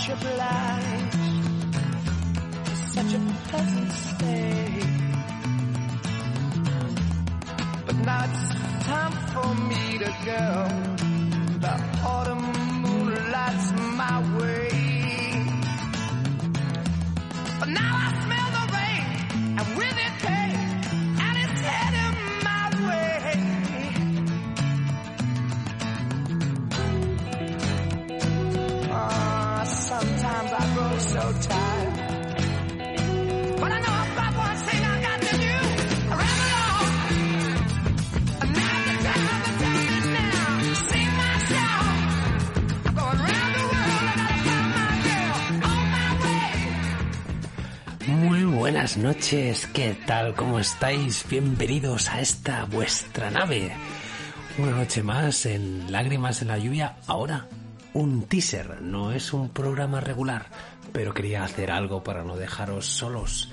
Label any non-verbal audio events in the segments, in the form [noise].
I'm much obliged. It's such a pleasant stay. But now it's time for me to go. The autumn Muy buenas noches, ¿qué tal? ¿Cómo estáis? Bienvenidos a esta vuestra nave. Una noche más en Lágrimas en la Lluvia. Ahora, un teaser, no es un programa regular, pero quería hacer algo para no dejaros solos.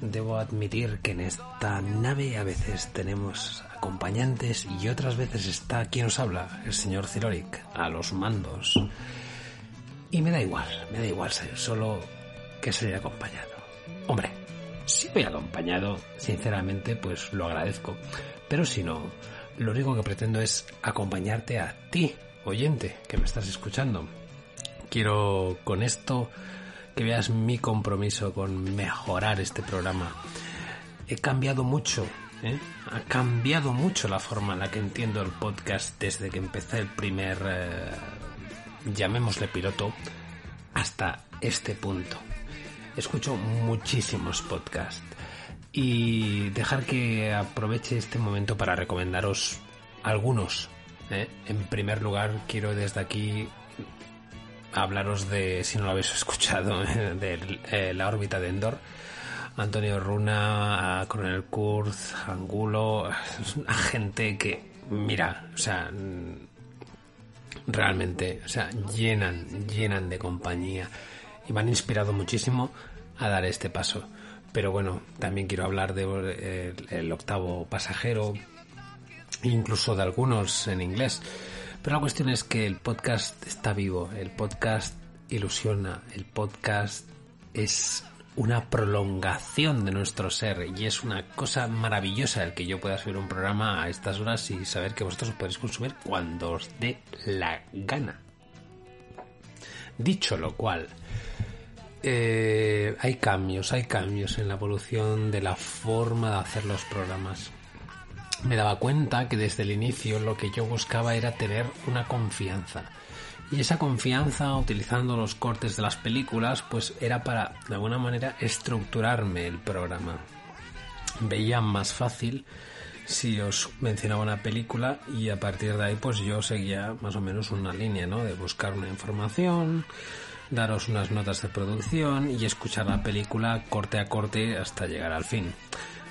Debo admitir que en esta nave a veces tenemos acompañantes y otras veces está quien os habla, el señor Ciloric, a los mandos. Y me da igual, me da igual ser solo que salir acompañado. Hombre, si voy acompañado, sinceramente, pues lo agradezco. Pero si no, lo único que pretendo es acompañarte a ti, oyente, que me estás escuchando. Quiero con esto que veas mi compromiso con mejorar este programa. He cambiado mucho, ¿eh? ha cambiado mucho la forma en la que entiendo el podcast desde que empecé el primer, eh, llamémosle piloto, hasta este punto. Escucho muchísimos podcasts y dejar que aproveche este momento para recomendaros algunos. ¿eh? En primer lugar, quiero desde aquí hablaros de, si no lo habéis [laughs] escuchado, de eh, la órbita de Endor. Antonio Runa, Coronel Kurz, Angulo, es una gente que, mira, o sea, realmente, o sea, llenan, llenan de compañía y me han inspirado muchísimo a dar este paso. Pero bueno, también quiero hablar de eh, el octavo pasajero, incluso de algunos en inglés. Pero la cuestión es que el podcast está vivo, el podcast ilusiona, el podcast es una prolongación de nuestro ser y es una cosa maravillosa el que yo pueda subir un programa a estas horas y saber que vosotros os podéis consumir cuando os dé la gana. Dicho lo cual, eh, hay cambios, hay cambios en la evolución de la forma de hacer los programas. Me daba cuenta que desde el inicio lo que yo buscaba era tener una confianza. Y esa confianza, utilizando los cortes de las películas, pues era para, de alguna manera, estructurarme el programa. Veía más fácil si os mencionaba una película y a partir de ahí pues yo seguía más o menos una línea, ¿no? De buscar una información, daros unas notas de producción y escuchar la película corte a corte hasta llegar al fin.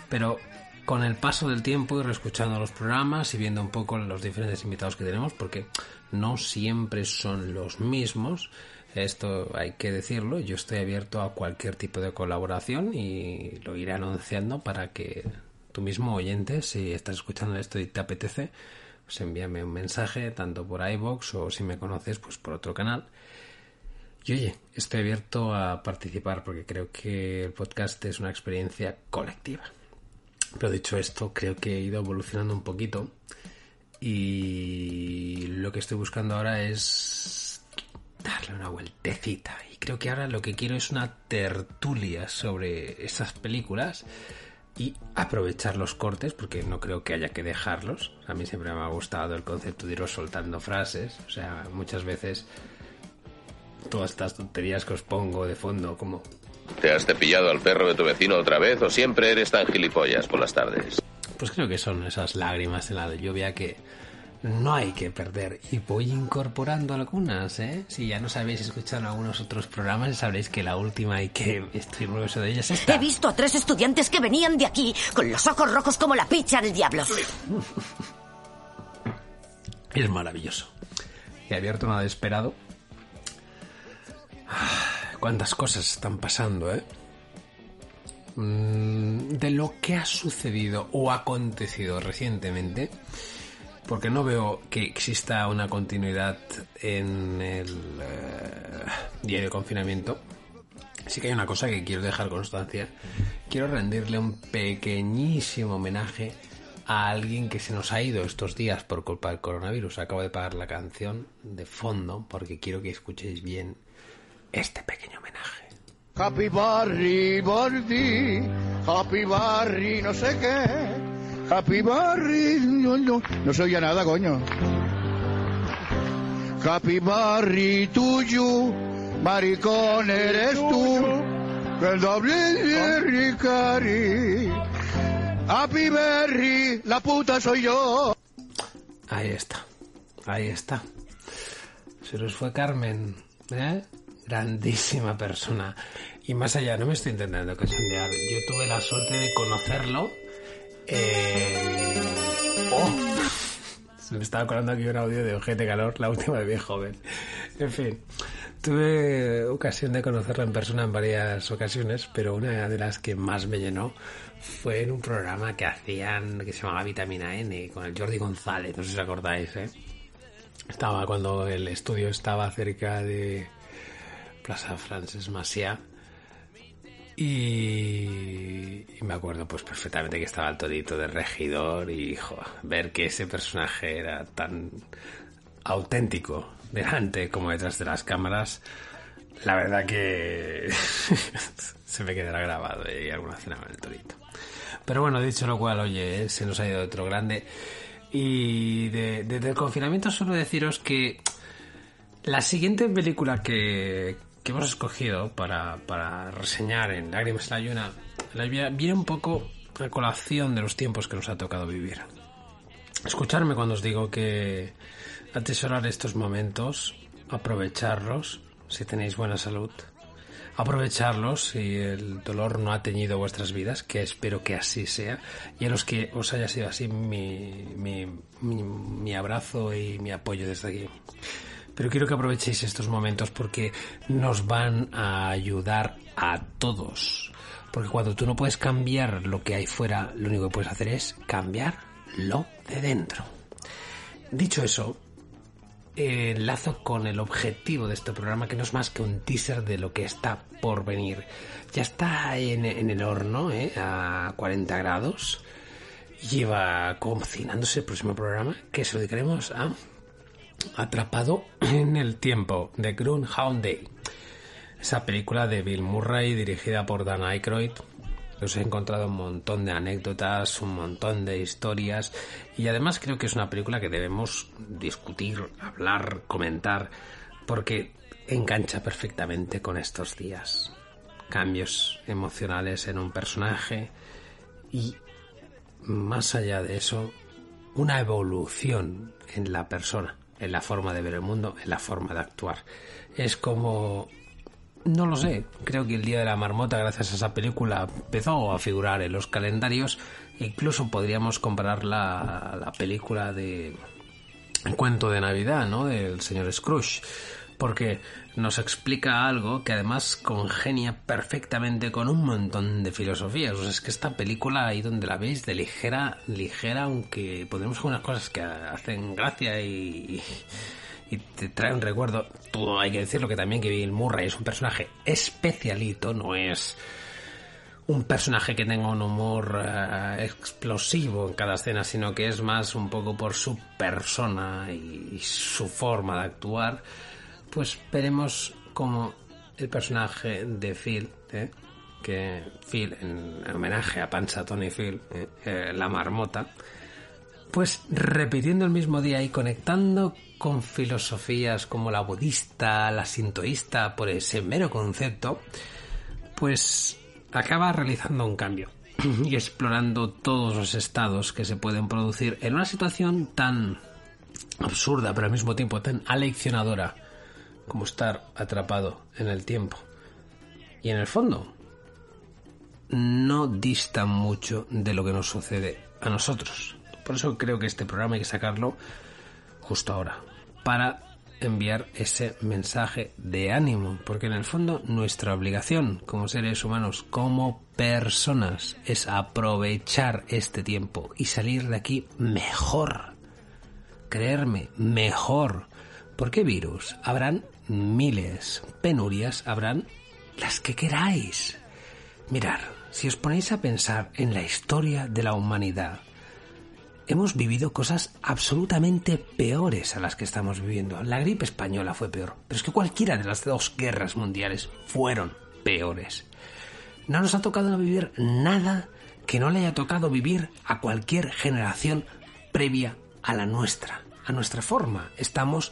Pero con el paso del tiempo y reescuchando los programas y viendo un poco los diferentes invitados que tenemos, porque no siempre son los mismos, esto hay que decirlo, yo estoy abierto a cualquier tipo de colaboración y lo iré anunciando para que tú mismo oyente, si estás escuchando esto y te apetece, pues envíame un mensaje tanto por iBox o si me conoces pues por otro canal. Y oye, estoy abierto a participar porque creo que el podcast es una experiencia colectiva. Pero dicho esto, creo que he ido evolucionando un poquito y lo que estoy buscando ahora es darle una vueltecita. Y creo que ahora lo que quiero es una tertulia sobre esas películas y aprovechar los cortes, porque no creo que haya que dejarlos. A mí siempre me ha gustado el concepto de iros soltando frases. O sea, muchas veces todas estas tonterías que os pongo de fondo, como ¿Te has cepillado al perro de tu vecino otra vez o siempre eres tan gilipollas por las tardes? Pues creo que son esas lágrimas en la lluvia que no hay que perder. Y voy incorporando algunas, ¿eh? Si ya nos habéis escuchado en algunos otros programas, sabréis que la última y que [laughs] estoy orgulloso de ella es. He visto a tres estudiantes que venían de aquí con los ojos rojos como la picha del diablo. [laughs] Es maravilloso. Y abierto nada esperado. Cuántas cosas están pasando, ¿eh? Mm, De lo que ha sucedido o acontecido recientemente, porque no veo que exista una continuidad en el eh, día de confinamiento. Sí que hay una cosa que quiero dejar constancia. Quiero rendirle un pequeñísimo homenaje a alguien que se nos ha ido estos días por culpa del coronavirus. Acabo de pagar la canción de fondo porque quiero que escuchéis bien este pequeño homenaje. Happy Barry, Barry, Happy Barry, no sé qué. Happy Barry, no, no, no se oye nada, coño. Happy Barry, tuyo, maricón eres tú. El doble de Ricari. Happy Berry, la puta soy yo. Ahí está, ahí está. Se nos fue Carmen, ¿eh? Grandísima persona. Y más allá, no me estoy intentando cachondear. Yo tuve la suerte de conocerlo. en- ¡Oh! Se me estaba colando aquí un audio de Ojete Calor, la última de bien joven. En fin, tuve ocasión de conocerlo en persona en varias ocasiones, pero una de las que más me llenó fue en un programa que hacían que se llamaba Vitamina N con el Jordi González, no sé si os acordáis, ¿eh? Estaba cuando el estudio estaba cerca de Plaza Frances Maciá y, me acuerdo pues perfectamente que estaba el todito de regidor y jo, ver que ese personaje era tan auténtico delante como detrás de las cámaras la verdad que [laughs] se me quedará grabado y alguna cena con el torito. Pero bueno dicho lo cual oye eh, se nos ha ido otro grande. Y de- desde el confinamiento solo deciros que la siguiente película que, que hemos escogido para, para reseñar en Lágrimas en la viene un poco a colación de los tiempos que nos ha tocado vivir. Escucharme cuando os digo que atesorar estos momentos, aprovecharlos si tenéis buena salud, aprovecharlos si el dolor no ha teñido vuestras vidas, que espero que así sea, y a los que os haya sido así mi, mi, mi, mi abrazo y mi apoyo desde aquí. Pero quiero que aprovechéis estos momentos porque nos van a ayudar a todos. Porque cuando tú no puedes cambiar lo que hay fuera, lo único que puedes hacer es cambiar lo de dentro. Dicho eso, enlazo con el objetivo de este programa, que no es más que un teaser de lo que está por venir. Ya está en, en el horno, ¿eh? a 40 grados. Lleva cocinándose el próximo programa, que se lo dedicaremos a Atrapado [clears throat] en el tiempo, de Groundhound Day. Esa película de Bill Murray dirigida por Dan Aykroyd. Os he encontrado un montón de anécdotas, un montón de historias y además creo que es una película que debemos discutir, hablar, comentar porque engancha perfectamente con estos días. Cambios emocionales en un personaje y más allá de eso, una evolución en la persona, en la forma de ver el mundo, en la forma de actuar. Es como... No lo sé, creo que el Día de la Marmota, gracias a esa película, empezó a figurar en los calendarios. Incluso podríamos compararla a la película de cuento de Navidad, ¿no? Del señor Scrooge. Porque nos explica algo que además congenia perfectamente con un montón de filosofías. Es que esta película, ahí donde la veis, de ligera, ligera, aunque podemos algunas cosas que hacen gracia y, y te trae un recuerdo. Todo hay que decirlo que también que Bill Murray es un personaje especialito, no es un personaje que tenga un humor eh, explosivo en cada escena, sino que es más un poco por su persona y su forma de actuar, pues veremos cómo el personaje de Phil, ¿eh? que Phil, en homenaje a Pancha Tony Phil, ¿eh? Eh, la marmota, pues repitiendo el mismo día y conectando con filosofías como la budista, la sintoísta, por ese mero concepto, pues acaba realizando un cambio [clears throat] y explorando todos los estados que se pueden producir en una situación tan absurda, pero al mismo tiempo tan aleccionadora como estar atrapado en el tiempo. Y en el fondo, no dista mucho de lo que nos sucede a nosotros. Por eso creo que este programa hay que sacarlo justo ahora, para enviar ese mensaje de ánimo, porque en el fondo nuestra obligación como seres humanos, como personas, es aprovechar este tiempo y salir de aquí mejor. Creerme, mejor. Porque virus habrán miles, penurias habrán las que queráis. Mirar, si os ponéis a pensar en la historia de la humanidad, hemos vivido cosas absolutamente peores a las que estamos viviendo. La gripe española fue peor, pero es que cualquiera de las dos guerras mundiales fueron peores. No nos ha tocado vivir nada que no le haya tocado vivir a cualquier generación previa a la nuestra, a nuestra forma. Estamos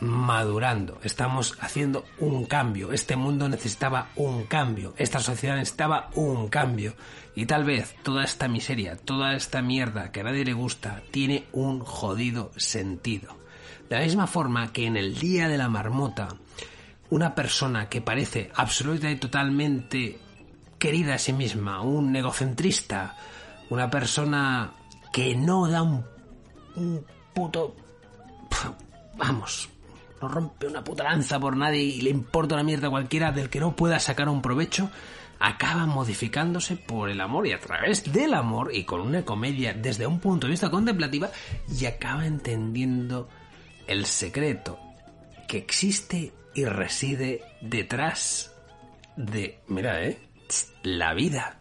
madurando, estamos haciendo un cambio. Este mundo necesitaba un cambio, esta sociedad necesitaba un cambio. Y tal vez toda esta miseria, toda esta mierda que a nadie le gusta, tiene un jodido sentido. De la misma forma que en el día de la marmota, una persona que parece absolutamente y totalmente querida a sí misma, un egocentrista, una persona que no da un, un puto... Vamos, no rompe una puta lanza por nadie y le importa una mierda cualquiera del que no pueda sacar un provecho, acaba modificándose por el amor y a través del amor y con una comedia desde un punto de vista contemplativa y acaba entendiendo el secreto que existe y reside detrás de, mira, eh, la vida.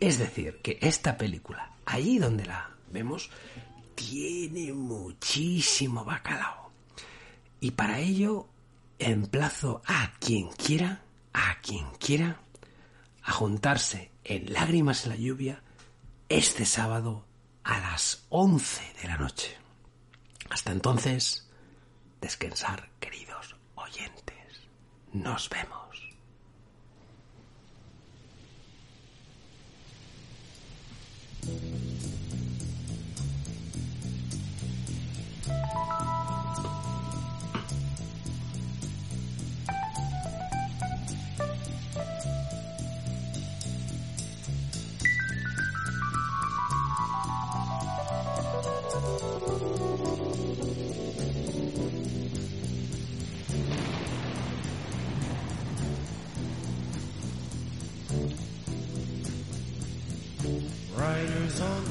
Es decir, que esta película, allí donde la vemos, tiene muchísimo bacalao. Y para ello emplazo a quien quiera, a quien quiera, a juntarse en Lágrimas en la Lluvia este sábado a las 11 de la noche. Hasta entonces, descansar, queridos oyentes. Nos vemos.